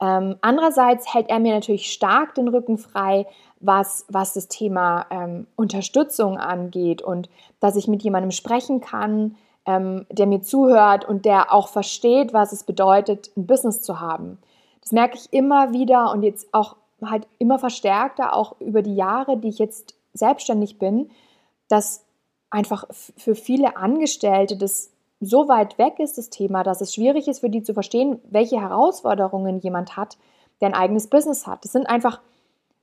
Ähm, andererseits hält er mir natürlich stark den Rücken frei, was, was das Thema ähm, Unterstützung angeht und dass ich mit jemandem sprechen kann, ähm, der mir zuhört und der auch versteht, was es bedeutet, ein Business zu haben. Das merke ich immer wieder und jetzt auch halt immer verstärkter, auch über die Jahre, die ich jetzt selbstständig bin, dass einfach für viele Angestellte das so weit weg ist, das Thema, dass es schwierig ist für die zu verstehen, welche Herausforderungen jemand hat, der ein eigenes Business hat. Es sind einfach,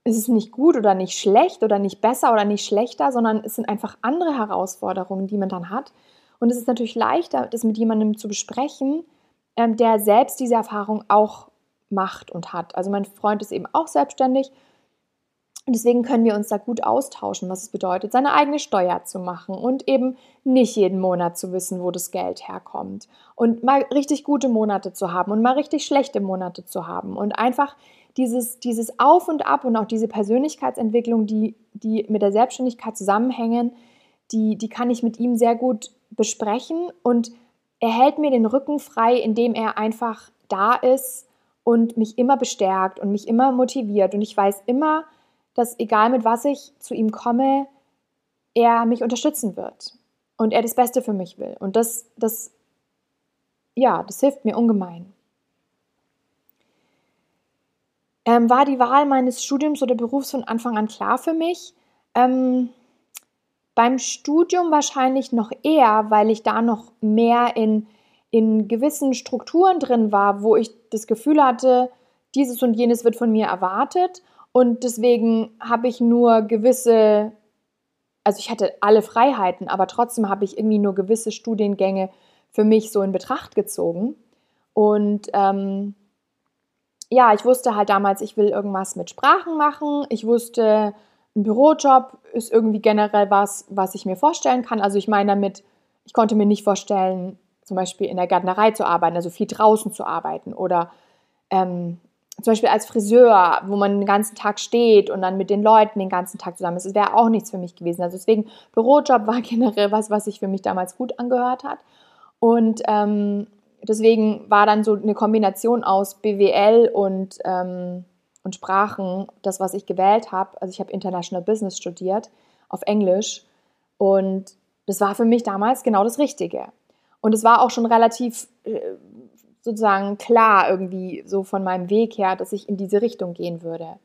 es ist nicht gut oder nicht schlecht oder nicht besser oder nicht schlechter, sondern es sind einfach andere Herausforderungen, die man dann hat. Und es ist natürlich leichter, das mit jemandem zu besprechen, ähm, der selbst diese Erfahrung auch macht und hat. Also mein Freund ist eben auch selbstständig und deswegen können wir uns da gut austauschen, was es bedeutet, seine eigene Steuer zu machen und eben nicht jeden Monat zu wissen, wo das Geld herkommt. Und mal richtig gute Monate zu haben und mal richtig schlechte Monate zu haben. Und einfach dieses, dieses Auf und Ab und auch diese Persönlichkeitsentwicklung, die, die mit der Selbstständigkeit zusammenhängen, die, die kann ich mit ihm sehr gut besprechen. Und er hält mir den Rücken frei, indem er einfach da ist und mich immer bestärkt und mich immer motiviert. Und ich weiß immer, dass egal mit was ich zu ihm komme, er mich unterstützen wird und er das Beste für mich will. Und das, das, ja, das hilft mir ungemein. Ähm, war die Wahl meines Studiums oder Berufs von Anfang an klar für mich? Ähm, beim Studium wahrscheinlich noch eher, weil ich da noch mehr in, in gewissen Strukturen drin war, wo ich das Gefühl hatte, dieses und jenes wird von mir erwartet und deswegen habe ich nur gewisse, also ich hatte alle Freiheiten, aber trotzdem habe ich irgendwie nur gewisse Studiengänge für mich so in Betracht gezogen. Und ähm, ja, ich wusste halt damals, ich will irgendwas mit Sprachen machen. Ich wusste, ein Bürojob ist irgendwie generell was, was ich mir vorstellen kann. Also ich meine damit, ich konnte mir nicht vorstellen, zum Beispiel in der Gärtnerei zu arbeiten, also viel draußen zu arbeiten oder ähm, zum Beispiel als Friseur, wo man den ganzen Tag steht und dann mit den Leuten den ganzen Tag zusammen ist, das wäre auch nichts für mich gewesen. Also deswegen, Bürojob war generell was, was sich für mich damals gut angehört hat. Und ähm, deswegen war dann so eine Kombination aus BWL und, ähm, und Sprachen das, was ich gewählt habe. Also ich habe International Business studiert auf Englisch und das war für mich damals genau das Richtige. Und es war auch schon relativ äh, sozusagen klar irgendwie so von meinem Weg her, dass ich in diese Richtung gehen würde.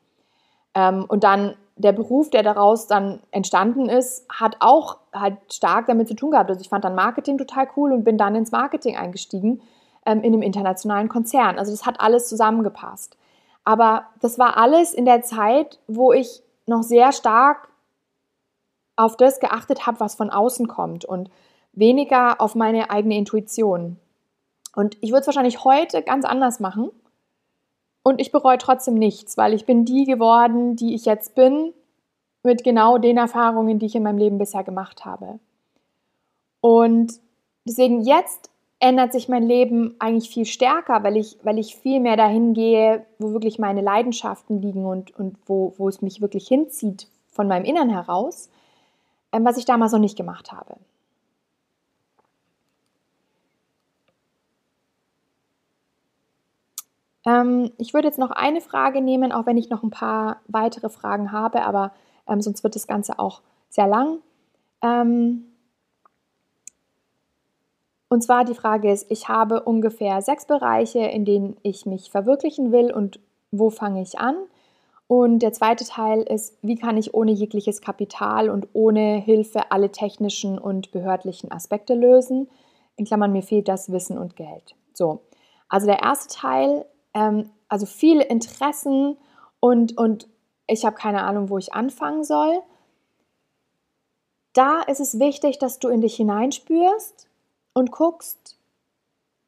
Ähm, und dann der Beruf, der daraus dann entstanden ist, hat auch halt stark damit zu tun gehabt. Also ich fand dann Marketing total cool und bin dann ins Marketing eingestiegen ähm, in einem internationalen Konzern. Also das hat alles zusammengepasst. Aber das war alles in der Zeit, wo ich noch sehr stark auf das geachtet habe, was von außen kommt und weniger auf meine eigene Intuition. Und ich würde es wahrscheinlich heute ganz anders machen. Und ich bereue trotzdem nichts, weil ich bin die geworden, die ich jetzt bin, mit genau den Erfahrungen, die ich in meinem Leben bisher gemacht habe. Und deswegen jetzt ändert sich mein Leben eigentlich viel stärker, weil ich, weil ich viel mehr dahin gehe, wo wirklich meine Leidenschaften liegen und, und wo, wo es mich wirklich hinzieht von meinem Innern heraus, ähm, was ich damals noch nicht gemacht habe. Ähm, ich würde jetzt noch eine Frage nehmen, auch wenn ich noch ein paar weitere Fragen habe, aber ähm, sonst wird das Ganze auch sehr lang. Ähm, und zwar die Frage ist, ich habe ungefähr sechs Bereiche, in denen ich mich verwirklichen will und wo fange ich an? Und der zweite Teil ist, wie kann ich ohne jegliches Kapital und ohne Hilfe alle technischen und behördlichen Aspekte lösen? In Klammern, mir fehlt das Wissen und Geld. So, also der erste Teil ähm, also viele Interessen und, und ich habe keine Ahnung, wo ich anfangen soll. Da ist es wichtig, dass du in dich hineinspürst und guckst,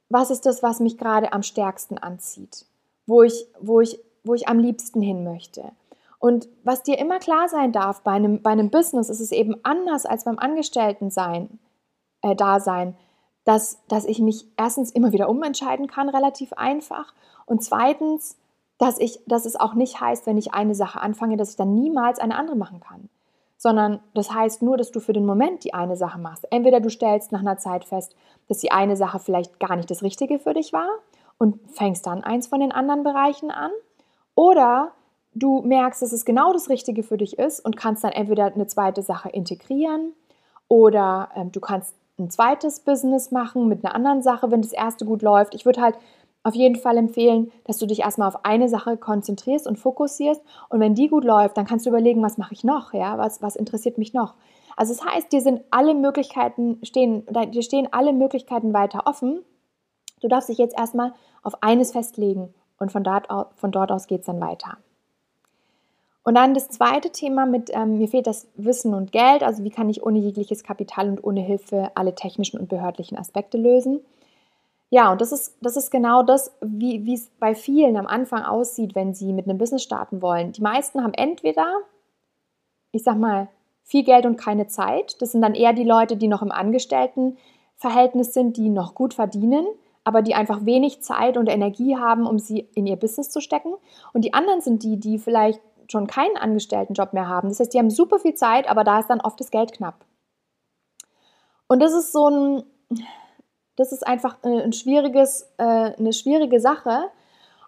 was ist das, was mich gerade am stärksten anzieht, wo ich, wo ich, wo ich am liebsten hin möchte. Und was dir immer klar sein darf, bei einem, bei einem Business ist es eben anders als beim Angestellten-Sein, äh, dass, dass ich mich erstens immer wieder umentscheiden kann, relativ einfach, und zweitens, dass, ich, dass es auch nicht heißt, wenn ich eine Sache anfange, dass ich dann niemals eine andere machen kann. Sondern das heißt nur, dass du für den Moment die eine Sache machst. Entweder du stellst nach einer Zeit fest, dass die eine Sache vielleicht gar nicht das Richtige für dich war und fängst dann eins von den anderen Bereichen an. Oder du merkst, dass es genau das Richtige für dich ist und kannst dann entweder eine zweite Sache integrieren oder ähm, du kannst ein zweites Business machen mit einer anderen Sache, wenn das erste gut läuft. Ich würde halt auf jeden Fall empfehlen, dass du dich erstmal auf eine Sache konzentrierst und fokussierst. Und wenn die gut läuft, dann kannst du überlegen, was mache ich noch, ja, was, was interessiert mich noch. Also das heißt, dir sind alle Möglichkeiten stehen, dir stehen alle Möglichkeiten weiter offen. Du darfst dich jetzt erstmal auf eines festlegen und von dort, von dort aus geht es dann weiter. Und dann das zweite Thema mit, ähm, mir fehlt das Wissen und Geld, also wie kann ich ohne jegliches Kapital und ohne Hilfe alle technischen und behördlichen Aspekte lösen. Ja, und das ist, das ist genau das, wie es bei vielen am Anfang aussieht, wenn sie mit einem Business starten wollen. Die meisten haben entweder, ich sag mal, viel Geld und keine Zeit. Das sind dann eher die Leute, die noch im Angestelltenverhältnis sind, die noch gut verdienen, aber die einfach wenig Zeit und Energie haben, um sie in ihr Business zu stecken. Und die anderen sind die, die vielleicht schon keinen Angestelltenjob mehr haben. Das heißt, die haben super viel Zeit, aber da ist dann oft das Geld knapp. Und das ist so ein, das ist einfach ein schwieriges, äh, eine schwierige Sache.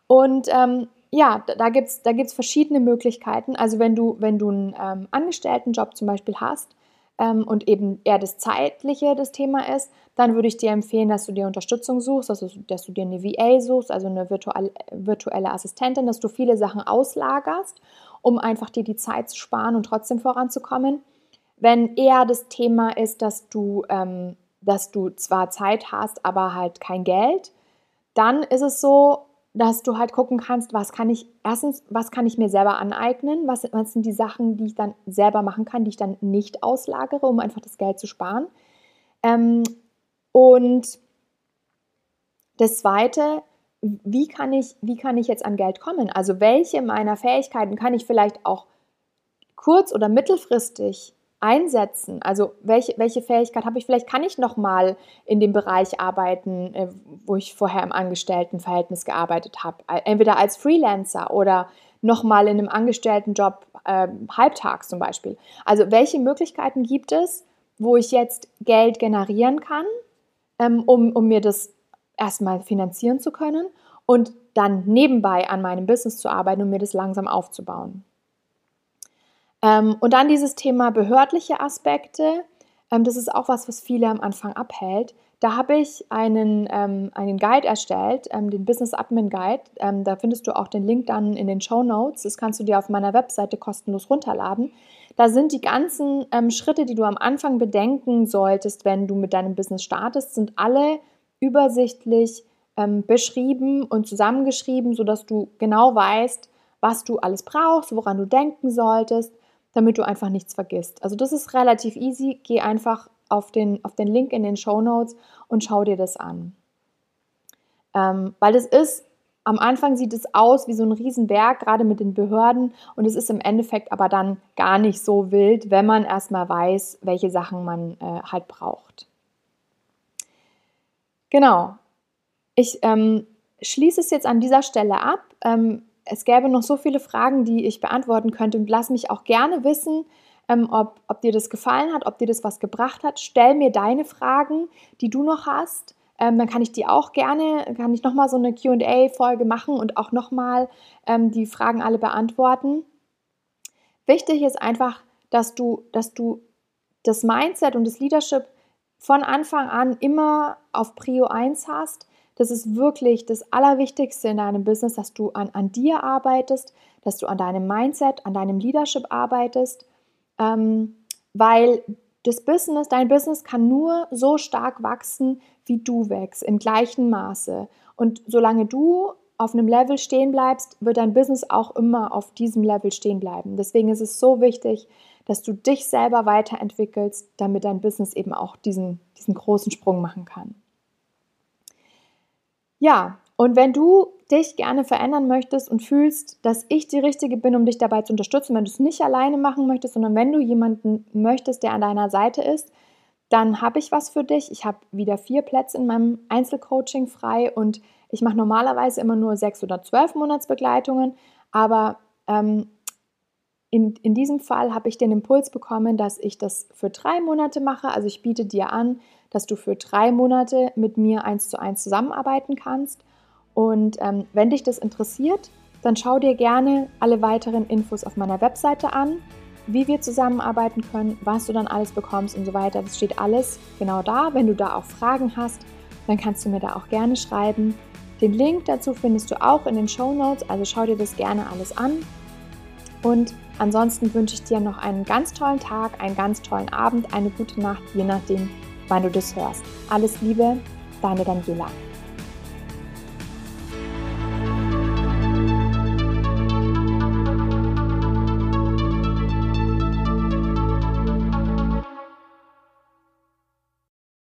Und ähm, ja, da gibt es da gibt's verschiedene Möglichkeiten. Also wenn du, wenn du einen ähm, Angestelltenjob zum Beispiel hast ähm, und eben eher das Zeitliche das Thema ist, dann würde ich dir empfehlen, dass du dir Unterstützung suchst, also dass du dir eine VA suchst, also eine virtuelle, virtuelle Assistentin, dass du viele Sachen auslagerst, um einfach dir die Zeit zu sparen und trotzdem voranzukommen. Wenn eher das Thema ist, dass du ähm, dass du zwar Zeit hast, aber halt kein Geld, dann ist es so, dass du halt gucken kannst, was kann ich, erstens, was kann ich mir selber aneignen, was, was sind die Sachen, die ich dann selber machen kann, die ich dann nicht auslagere, um einfach das Geld zu sparen. Ähm, und das Zweite, wie kann, ich, wie kann ich jetzt an Geld kommen? Also welche meiner Fähigkeiten kann ich vielleicht auch kurz- oder mittelfristig einsetzen? Also welche, welche Fähigkeit habe ich? Vielleicht kann ich noch mal in dem Bereich arbeiten, äh, wo ich vorher im Angestelltenverhältnis gearbeitet habe. Entweder als Freelancer oder noch mal in einem Angestelltenjob äh, halbtags zum Beispiel. Also welche Möglichkeiten gibt es, wo ich jetzt Geld generieren kann, ähm, um, um mir das erstmal finanzieren zu können und dann nebenbei an meinem Business zu arbeiten und mir das langsam aufzubauen. Ähm, und dann dieses Thema behördliche Aspekte. Ähm, das ist auch was, was viele am Anfang abhält. Da habe ich einen, ähm, einen Guide erstellt, ähm, den Business Admin Guide. Ähm, da findest du auch den Link dann in den Show Notes. Das kannst du dir auf meiner Webseite kostenlos runterladen. Da sind die ganzen ähm, Schritte, die du am Anfang bedenken solltest, wenn du mit deinem Business startest, sind alle übersichtlich beschrieben und zusammengeschrieben, sodass du genau weißt, was du alles brauchst, woran du denken solltest damit du einfach nichts vergisst. Also das ist relativ easy. Geh einfach auf den, auf den Link in den Show Notes und schau dir das an. Ähm, weil das ist, am Anfang sieht es aus wie so ein Riesenberg, gerade mit den Behörden. Und es ist im Endeffekt aber dann gar nicht so wild, wenn man erstmal weiß, welche Sachen man äh, halt braucht. Genau. Ich ähm, schließe es jetzt an dieser Stelle ab. Ähm, es gäbe noch so viele Fragen, die ich beantworten könnte und lass mich auch gerne wissen, ähm, ob, ob dir das gefallen hat, ob dir das was gebracht hat. Stell mir deine Fragen, die du noch hast. Ähm, dann kann ich die auch gerne, kann ich nochmal so eine QA-Folge machen und auch nochmal ähm, die Fragen alle beantworten. Wichtig ist einfach, dass du, dass du das Mindset und das Leadership von Anfang an immer auf Prio 1 hast das ist wirklich das Allerwichtigste in deinem Business, dass du an, an dir arbeitest, dass du an deinem Mindset, an deinem Leadership arbeitest, ähm, weil das Business, dein Business kann nur so stark wachsen, wie du wächst, im gleichen Maße. Und solange du auf einem Level stehen bleibst, wird dein Business auch immer auf diesem Level stehen bleiben. Deswegen ist es so wichtig, dass du dich selber weiterentwickelst, damit dein Business eben auch diesen, diesen großen Sprung machen kann. Ja, und wenn du dich gerne verändern möchtest und fühlst, dass ich die Richtige bin, um dich dabei zu unterstützen, wenn du es nicht alleine machen möchtest, sondern wenn du jemanden möchtest, der an deiner Seite ist, dann habe ich was für dich. Ich habe wieder vier Plätze in meinem Einzelcoaching frei und ich mache normalerweise immer nur sechs oder zwölf Monatsbegleitungen, aber ähm, in, in diesem Fall habe ich den Impuls bekommen, dass ich das für drei Monate mache. Also ich biete dir an, dass du für drei Monate mit mir eins zu eins zusammenarbeiten kannst. Und ähm, wenn dich das interessiert, dann schau dir gerne alle weiteren Infos auf meiner Webseite an, wie wir zusammenarbeiten können, was du dann alles bekommst und so weiter. Das steht alles genau da. Wenn du da auch Fragen hast, dann kannst du mir da auch gerne schreiben. Den Link dazu findest du auch in den Show Notes, also schau dir das gerne alles an. Und ansonsten wünsche ich dir noch einen ganz tollen Tag, einen ganz tollen Abend, eine gute Nacht, je nachdem, wann du das hörst. Alles Liebe, deine Daniela.